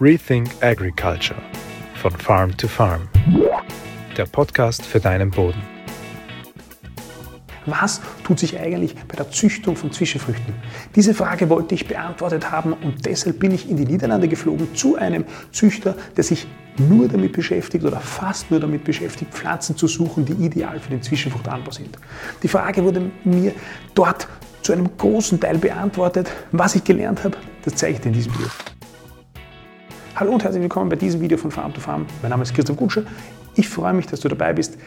Rethink Agriculture von Farm to Farm. Der Podcast für deinen Boden. Was tut sich eigentlich bei der Züchtung von Zwischenfrüchten? Diese Frage wollte ich beantwortet haben und deshalb bin ich in die Niederlande geflogen zu einem Züchter, der sich nur damit beschäftigt oder fast nur damit beschäftigt, Pflanzen zu suchen, die ideal für den Zwischenfruchtanbau sind. Die Frage wurde mir dort zu einem großen Teil beantwortet. Was ich gelernt habe, das zeige ich dir in diesem Video. Hallo und herzlich willkommen bei diesem Video von Farm to Farm. Mein Name ist Christoph Gutscher. Ich freue mich, dass du dabei bist.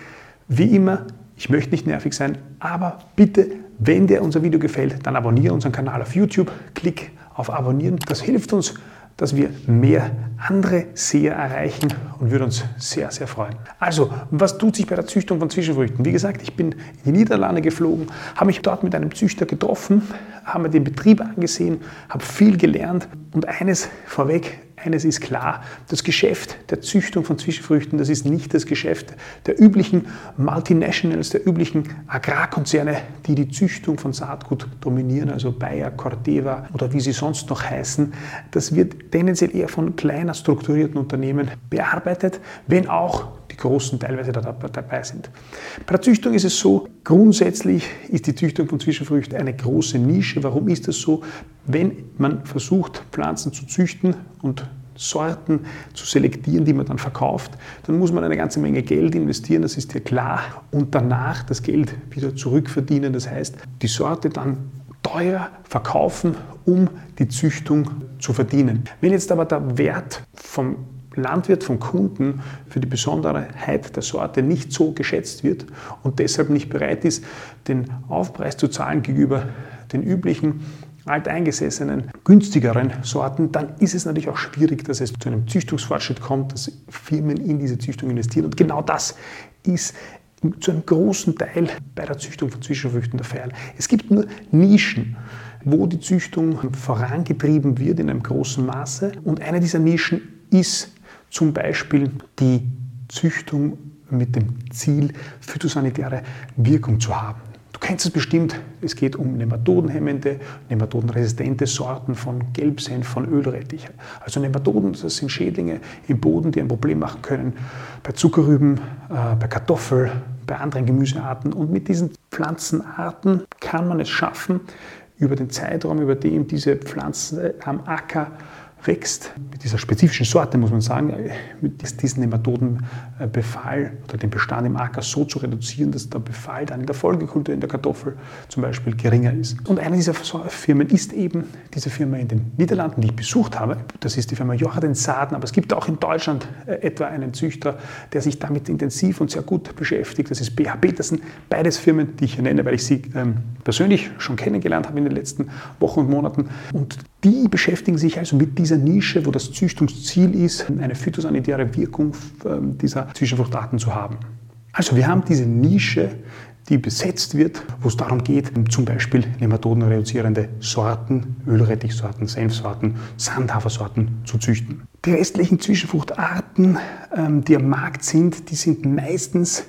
Wie immer, ich möchte nicht nervig sein, aber bitte, wenn dir unser Video gefällt, dann abonniere unseren Kanal auf YouTube, klick auf Abonnieren. Das hilft uns, dass wir mehr andere Seher erreichen und würde uns sehr, sehr freuen. Also, was tut sich bei der Züchtung von Zwischenfrüchten? Wie gesagt, ich bin in die Niederlande geflogen, habe mich dort mit einem Züchter getroffen, habe mir den Betrieb angesehen, habe viel gelernt und eines vorweg, eines ist klar, das Geschäft der Züchtung von Zwischenfrüchten, das ist nicht das Geschäft der üblichen Multinationals, der üblichen Agrarkonzerne, die die Züchtung von Saatgut dominieren, also Bayer, Corteva oder wie sie sonst noch heißen. Das wird tendenziell eher von kleiner strukturierten Unternehmen bearbeitet, wenn auch die Großen teilweise dabei sind. Bei der Züchtung ist es so, grundsätzlich ist die Züchtung von Zwischenfrüchten eine große Nische. Warum ist das so? Wenn man versucht, Pflanzen zu züchten und Sorten zu selektieren, die man dann verkauft, dann muss man eine ganze Menge Geld investieren, das ist ja klar, und danach das Geld wieder zurückverdienen. Das heißt, die Sorte dann teuer verkaufen, um die Züchtung zu verdienen. Wenn jetzt aber der Wert vom Landwirt, vom Kunden für die Besonderheit der Sorte nicht so geschätzt wird und deshalb nicht bereit ist, den Aufpreis zu zahlen gegenüber den üblichen alteingesessenen, günstigeren Sorten, dann ist es natürlich auch schwierig, dass es zu einem Züchtungsfortschritt kommt, dass Firmen in diese Züchtung investieren. Und genau das ist zu einem großen Teil bei der Züchtung von Zwischenfrüchten der Fall. Es gibt nur Nischen, wo die Züchtung vorangetrieben wird in einem großen Maße. Und eine dieser Nischen ist zum Beispiel die Züchtung mit dem Ziel, phytosanitäre Wirkung zu haben. Du kennst es bestimmt, es geht um nematodenhemmende, nematodenresistente Sorten von Gelbsenf, von Ölrettich. Also Nematoden, das sind Schädlinge im Boden, die ein Problem machen können bei Zuckerrüben, äh, bei Kartoffel, bei anderen Gemüsearten. Und mit diesen Pflanzenarten kann man es schaffen, über den Zeitraum, über den diese Pflanzen am Acker wächst, mit dieser spezifischen Sorte, muss man sagen, mit diesem Nematodenbefall oder den Bestand im Acker so zu reduzieren, dass der Befall dann in der Folgekultur, in der Kartoffel zum Beispiel, geringer ist. Und eine dieser Firmen ist eben diese Firma in den Niederlanden, die ich besucht habe. Das ist die Firma Jordan Saaden, aber es gibt auch in Deutschland äh, etwa einen Züchter, der sich damit intensiv und sehr gut beschäftigt. Das ist BH Petersen. Beides Firmen, die ich hier nenne, weil ich sie ähm, persönlich schon kennengelernt habe in den letzten Wochen und Monaten. Und die beschäftigen sich also mit dieser Nische, wo das Züchtungsziel ist, eine phytosanitäre Wirkung ähm, dieser Zwischenfruchtarten zu haben. Also wir haben diese Nische, die besetzt wird, wo es darum geht, zum Beispiel nematodenreduzierende Sorten, Ölrettichsorten, Senfsorten, Sandhafersorten zu züchten. Die restlichen Zwischenfruchtarten, ähm, die am Markt sind, die sind meistens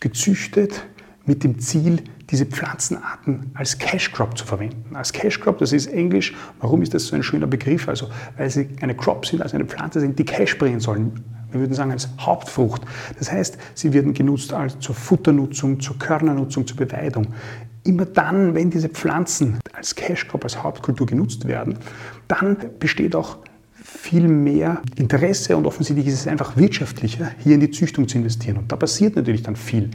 gezüchtet mit dem Ziel, diese Pflanzenarten als Cash Crop zu verwenden. Als Cash Crop, das ist Englisch. Warum ist das so ein schöner Begriff? Also, weil sie eine Crop sind, also eine Pflanze sind, die Cash bringen sollen. Wir würden sagen als Hauptfrucht. Das heißt, sie werden genutzt als zur Futternutzung, zur Körnernutzung, zur Beweidung. Immer dann, wenn diese Pflanzen als Cash Crop, als Hauptkultur genutzt werden, dann besteht auch viel mehr Interesse und offensichtlich ist es einfach wirtschaftlicher, hier in die Züchtung zu investieren. Und da passiert natürlich dann viel.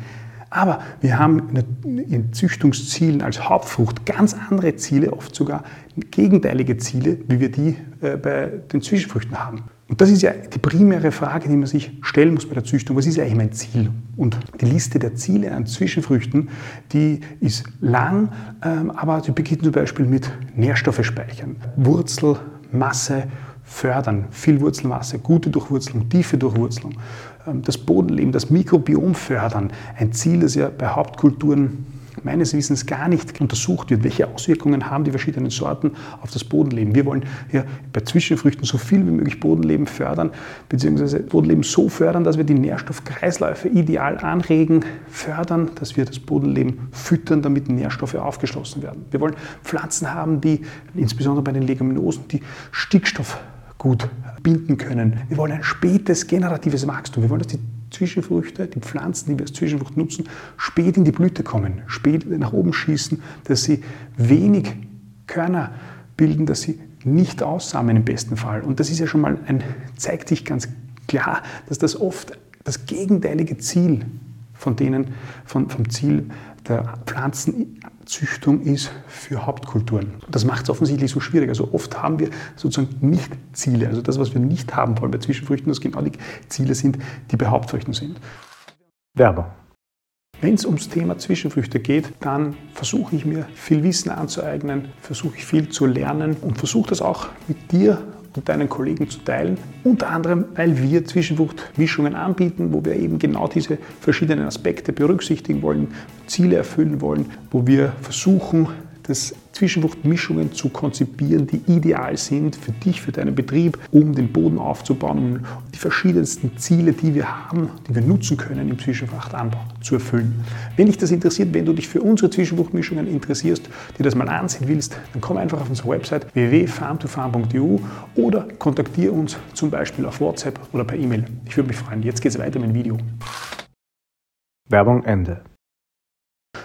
Aber wir haben in Züchtungszielen als Hauptfrucht ganz andere Ziele, oft sogar gegenteilige Ziele, wie wir die äh, bei den Zwischenfrüchten haben. Und das ist ja die primäre Frage, die man sich stellen muss bei der Züchtung. Was ist eigentlich mein Ziel? Und die Liste der Ziele an Zwischenfrüchten, die ist lang, ähm, aber sie beginnt zum Beispiel mit Nährstoffe speichern, Wurzelmasse fördern, viel Wurzelmasse, gute Durchwurzelung, tiefe Durchwurzelung, das Bodenleben, das Mikrobiom fördern. Ein Ziel, das ja bei Hauptkulturen meines Wissens gar nicht untersucht wird, welche Auswirkungen haben die verschiedenen Sorten auf das Bodenleben. Wir wollen hier bei Zwischenfrüchten so viel wie möglich Bodenleben fördern, beziehungsweise Bodenleben so fördern, dass wir die Nährstoffkreisläufe ideal anregen, fördern, dass wir das Bodenleben füttern, damit Nährstoffe aufgeschlossen werden. Wir wollen Pflanzen haben, die insbesondere bei den Leguminosen, die Stickstoff gut binden können. Wir wollen ein spätes generatives Wachstum. Wir wollen, dass die Zwischenfrüchte, die Pflanzen, die wir als Zwischenfrucht nutzen, spät in die Blüte kommen, spät nach oben schießen, dass sie wenig Körner bilden, dass sie nicht aussamen im besten Fall. Und das ist ja schon mal ein, zeigt sich ganz klar, dass das oft das gegenteilige Ziel von denen, von, vom Ziel der Pflanzenzüchtung ist für Hauptkulturen. Das macht es offensichtlich so schwierig. Also oft haben wir sozusagen nicht Ziele. Also das, was wir nicht haben wollen bei Zwischenfrüchten, das genau die Ziele sind, die bei Hauptfrüchten sind. Werbung. Wenn es ums Thema Zwischenfrüchte geht, dann versuche ich mir viel Wissen anzueignen, versuche ich viel zu lernen und versuche das auch mit dir und deinen Kollegen zu teilen. Unter anderem, weil wir Zwischenfruchtmischungen anbieten, wo wir eben genau diese verschiedenen Aspekte berücksichtigen wollen, Ziele erfüllen wollen, wo wir versuchen, das Zwischenfruchtmischungen zu konzipieren, die ideal sind für dich, für deinen Betrieb, um den Boden aufzubauen, um die verschiedensten Ziele, die wir haben, die wir nutzen können im Zwischenfrachtanbau zu erfüllen. Wenn dich das interessiert, wenn du dich für unsere Zwischenfruchtmischungen interessierst, dir das mal ansehen willst, dann komm einfach auf unsere Website www.farmtofarm.eu oder kontaktiere uns zum Beispiel auf WhatsApp oder per E-Mail. Ich würde mich freuen. Jetzt geht es weiter mit dem Video. Werbung Ende.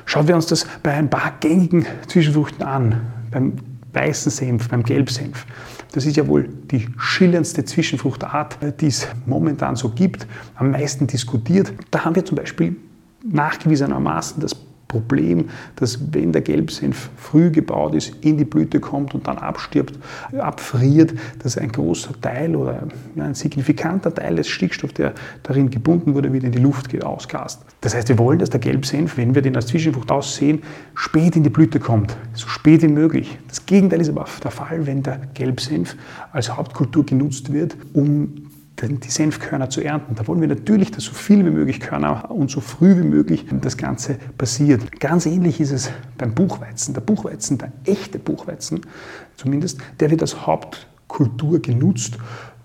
Schauen wir uns das bei ein paar gängigen Zwischenfrüchten an. Beim weißen Senf, beim Gelbsenf. Das ist ja wohl die schillerndste Zwischenfruchtart, die es momentan so gibt, am meisten diskutiert. Da haben wir zum Beispiel nachgewiesenermaßen das Problem, dass wenn der Gelbsenf früh gebaut ist, in die Blüte kommt und dann abstirbt, abfriert, dass ein großer Teil oder ein signifikanter Teil des Stickstoffs, der darin gebunden wurde, wieder in die Luft geht, ausgast. Das heißt, wir wollen, dass der Gelbsenf, wenn wir den als Zwischenfrucht aussehen, spät in die Blüte kommt, so spät wie möglich. Das Gegenteil ist aber der Fall, wenn der Gelbsenf als Hauptkultur genutzt wird, um die Senfkörner zu ernten. Da wollen wir natürlich, dass so viel wie möglich Körner und so früh wie möglich das Ganze passiert. Ganz ähnlich ist es beim Buchweizen. Der Buchweizen, der echte Buchweizen zumindest, der wird als Hauptkultur genutzt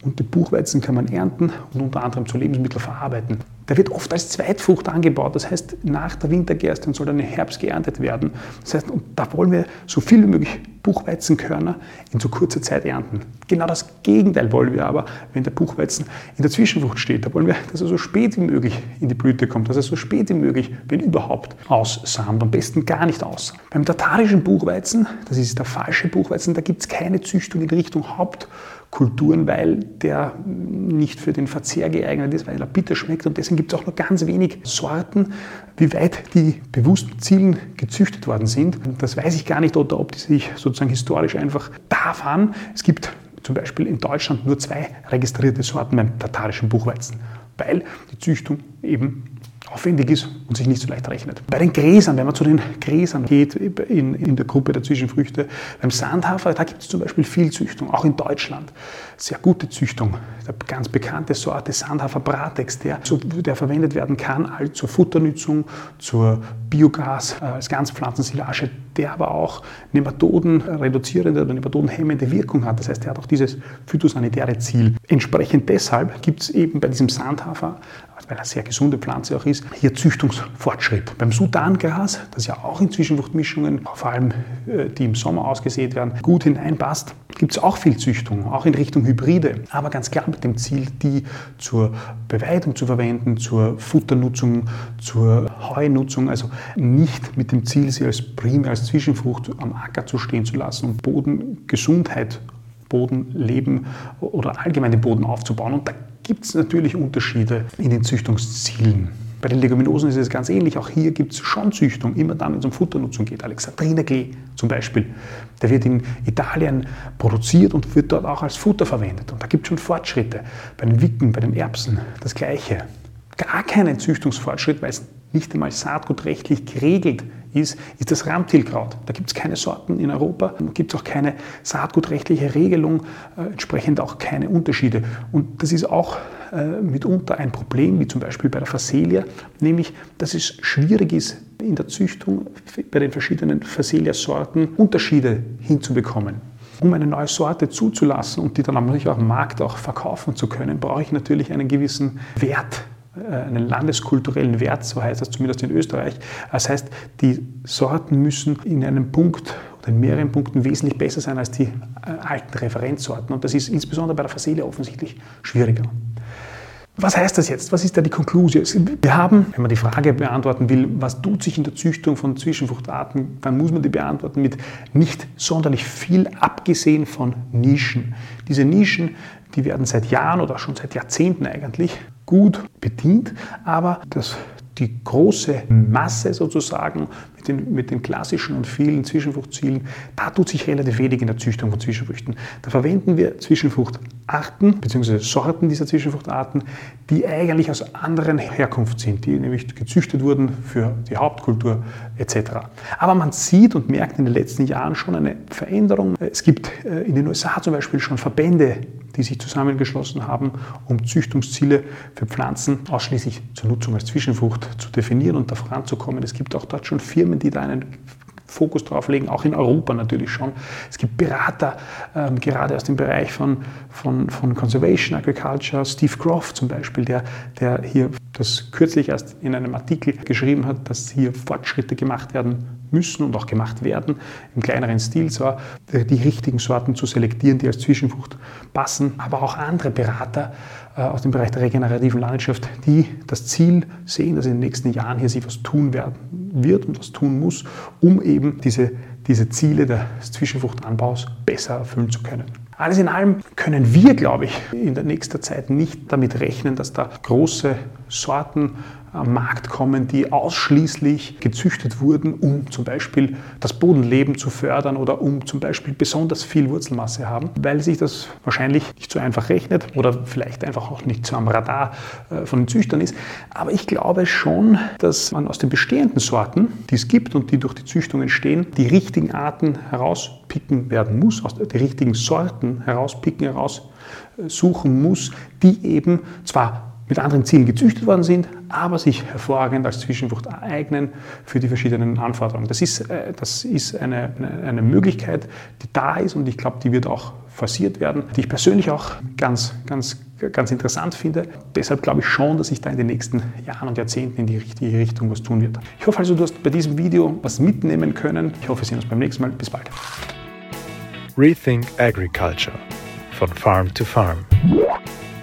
und den Buchweizen kann man ernten und unter anderem zu Lebensmitteln verarbeiten. Der wird oft als Zweitfrucht angebaut, das heißt nach der Wintergerste soll dann im Herbst geerntet werden. Das heißt, und da wollen wir so viel wie möglich Buchweizenkörner in so kurzer Zeit ernten. Genau das Gegenteil wollen wir aber, wenn der Buchweizen in der Zwischenfrucht steht. Da wollen wir, dass er so spät wie möglich in die Blüte kommt, dass er so spät wie möglich, wenn überhaupt, aussamt. Am besten gar nicht aus. Beim tatarischen Buchweizen, das ist der falsche Buchweizen, da gibt es keine Züchtung in Richtung Hauptkulturen, weil der nicht für den Verzehr geeignet ist, weil er bitter schmeckt und deswegen gibt es auch nur ganz wenig Sorten. Wie weit die bewusst Zielen gezüchtet worden sind, das weiß ich gar nicht, oder ob die sich sozusagen historisch einfach da waren. Es gibt zum Beispiel in Deutschland nur zwei registrierte Sorten beim tatarischen Buchweizen, weil die Züchtung eben aufwendig ist und sich nicht so leicht rechnet. Bei den Gräsern, wenn man zu den Gräsern geht, in, in der Gruppe der Zwischenfrüchte, beim Sandhafer, da gibt es zum Beispiel viel Züchtung, auch in Deutschland. Sehr gute Züchtung. Der ganz bekannte Sorte Sandhafer Bratex, der, der verwendet werden kann zur Futternutzung, zur Biogas, äh, als Ganzpflanzensilage, der aber auch Nematoden reduzierende oder Nematoden hemmende Wirkung hat. Das heißt, er hat auch dieses phytosanitäre Ziel. Entsprechend deshalb gibt es eben bei diesem Sandhafer weil er eine sehr gesunde Pflanze auch ist, hier Züchtungsfortschritt. Beim Sudangras, das ja auch in Zwischenfruchtmischungen, vor allem äh, die im Sommer ausgesät werden, gut hineinpasst, gibt es auch viel Züchtung, auch in Richtung Hybride. Aber ganz klar mit dem Ziel, die zur Beweidung zu verwenden, zur Futternutzung, zur Heunutzung, also nicht mit dem Ziel, sie als primär als Zwischenfrucht am Acker zu stehen zu lassen und Bodengesundheit Bodenleben oder allgemein den Boden aufzubauen. Und da gibt es natürlich Unterschiede in den Züchtungszielen. Bei den Leguminosen ist es ganz ähnlich. Auch hier gibt es schon Züchtung, immer dann, wenn es um Futternutzung geht. Alexandrinerklee zum Beispiel, der wird in Italien produziert und wird dort auch als Futter verwendet. Und da gibt es schon Fortschritte. Bei den Wicken, bei den Erbsen das Gleiche. Gar keinen Züchtungsfortschritt, weil es nicht einmal saatgutrechtlich geregelt ist, ist das Ramtilkraut. Da gibt es keine Sorten in Europa, gibt es auch keine saatgutrechtliche Regelung, äh, entsprechend auch keine Unterschiede. Und das ist auch äh, mitunter ein Problem, wie zum Beispiel bei der Phacelia, nämlich, dass es schwierig ist, in der Züchtung bei den verschiedenen Phacelia-Sorten Unterschiede hinzubekommen. Um eine neue Sorte zuzulassen und die dann natürlich auch am Markt auch verkaufen zu können, brauche ich natürlich einen gewissen Wert einen landeskulturellen Wert, so heißt das zumindest in Österreich. Das heißt, die Sorten müssen in einem Punkt und in mehreren Punkten wesentlich besser sein als die äh, alten Referenzsorten. Und das ist insbesondere bei der Fassele offensichtlich schwieriger. Was heißt das jetzt? Was ist da die Konklusion? Wir haben, wenn man die Frage beantworten will, was tut sich in der Züchtung von Zwischenfruchtarten, dann muss man die beantworten mit nicht sonderlich viel, abgesehen von Nischen. Diese Nischen, die werden seit Jahren oder schon seit Jahrzehnten eigentlich gut bedient, aber das die große Masse sozusagen mit den, mit den klassischen und vielen Zwischenfruchtzielen, da tut sich relativ wenig in der Züchtung von Zwischenfrüchten. Da verwenden wir Zwischenfruchtarten bzw. Sorten dieser Zwischenfruchtarten, die eigentlich aus anderen Herkunft sind, die nämlich gezüchtet wurden für die Hauptkultur etc. Aber man sieht und merkt in den letzten Jahren schon eine Veränderung. Es gibt äh, in den USA zum Beispiel schon Verbände, die sich zusammengeschlossen haben, um Züchtungsziele für Pflanzen ausschließlich zur Nutzung als Zwischenfrucht zu definieren und da voranzukommen. Es gibt auch dort schon Firmen, die da einen Fokus drauf legen, auch in Europa natürlich schon. Es gibt Berater, ähm, gerade aus dem Bereich von, von, von Conservation Agriculture, Steve Groff zum Beispiel, der, der hier das kürzlich erst in einem Artikel geschrieben hat, dass hier Fortschritte gemacht werden müssen und auch gemacht werden, im kleineren Stil zwar, die richtigen Sorten zu selektieren, die als Zwischenfrucht passen, aber auch andere Berater äh, aus dem Bereich der regenerativen Landwirtschaft, die das Ziel sehen, dass in den nächsten Jahren hier sich was tun werden wird und was tun muss, um eben diese, diese Ziele des Zwischenfruchtanbaus besser erfüllen zu können. Alles in allem können wir, glaube ich, in der nächsten Zeit nicht damit rechnen, dass da große Sorten Markt kommen, die ausschließlich gezüchtet wurden, um zum Beispiel das Bodenleben zu fördern oder um zum Beispiel besonders viel Wurzelmasse haben, weil sich das wahrscheinlich nicht so einfach rechnet oder vielleicht einfach auch nicht so am Radar äh, von den Züchtern ist. Aber ich glaube schon, dass man aus den bestehenden Sorten, die es gibt und die durch die Züchtung entstehen, die richtigen Arten herauspicken werden muss, aus die richtigen Sorten herauspicken, heraussuchen muss, die eben zwar mit anderen Zielen gezüchtet worden sind, aber sich hervorragend als Zwischenfrucht eignen für die verschiedenen Anforderungen. Das ist, äh, das ist eine, eine Möglichkeit, die da ist und ich glaube, die wird auch forciert werden, die ich persönlich auch ganz, ganz, ganz interessant finde. Deshalb glaube ich schon, dass sich da in den nächsten Jahren und Jahrzehnten in die richtige Richtung was tun wird. Ich hoffe also, du hast bei diesem Video was mitnehmen können. Ich hoffe, wir sehen uns beim nächsten Mal. Bis bald. Rethink Agriculture von Farm to Farm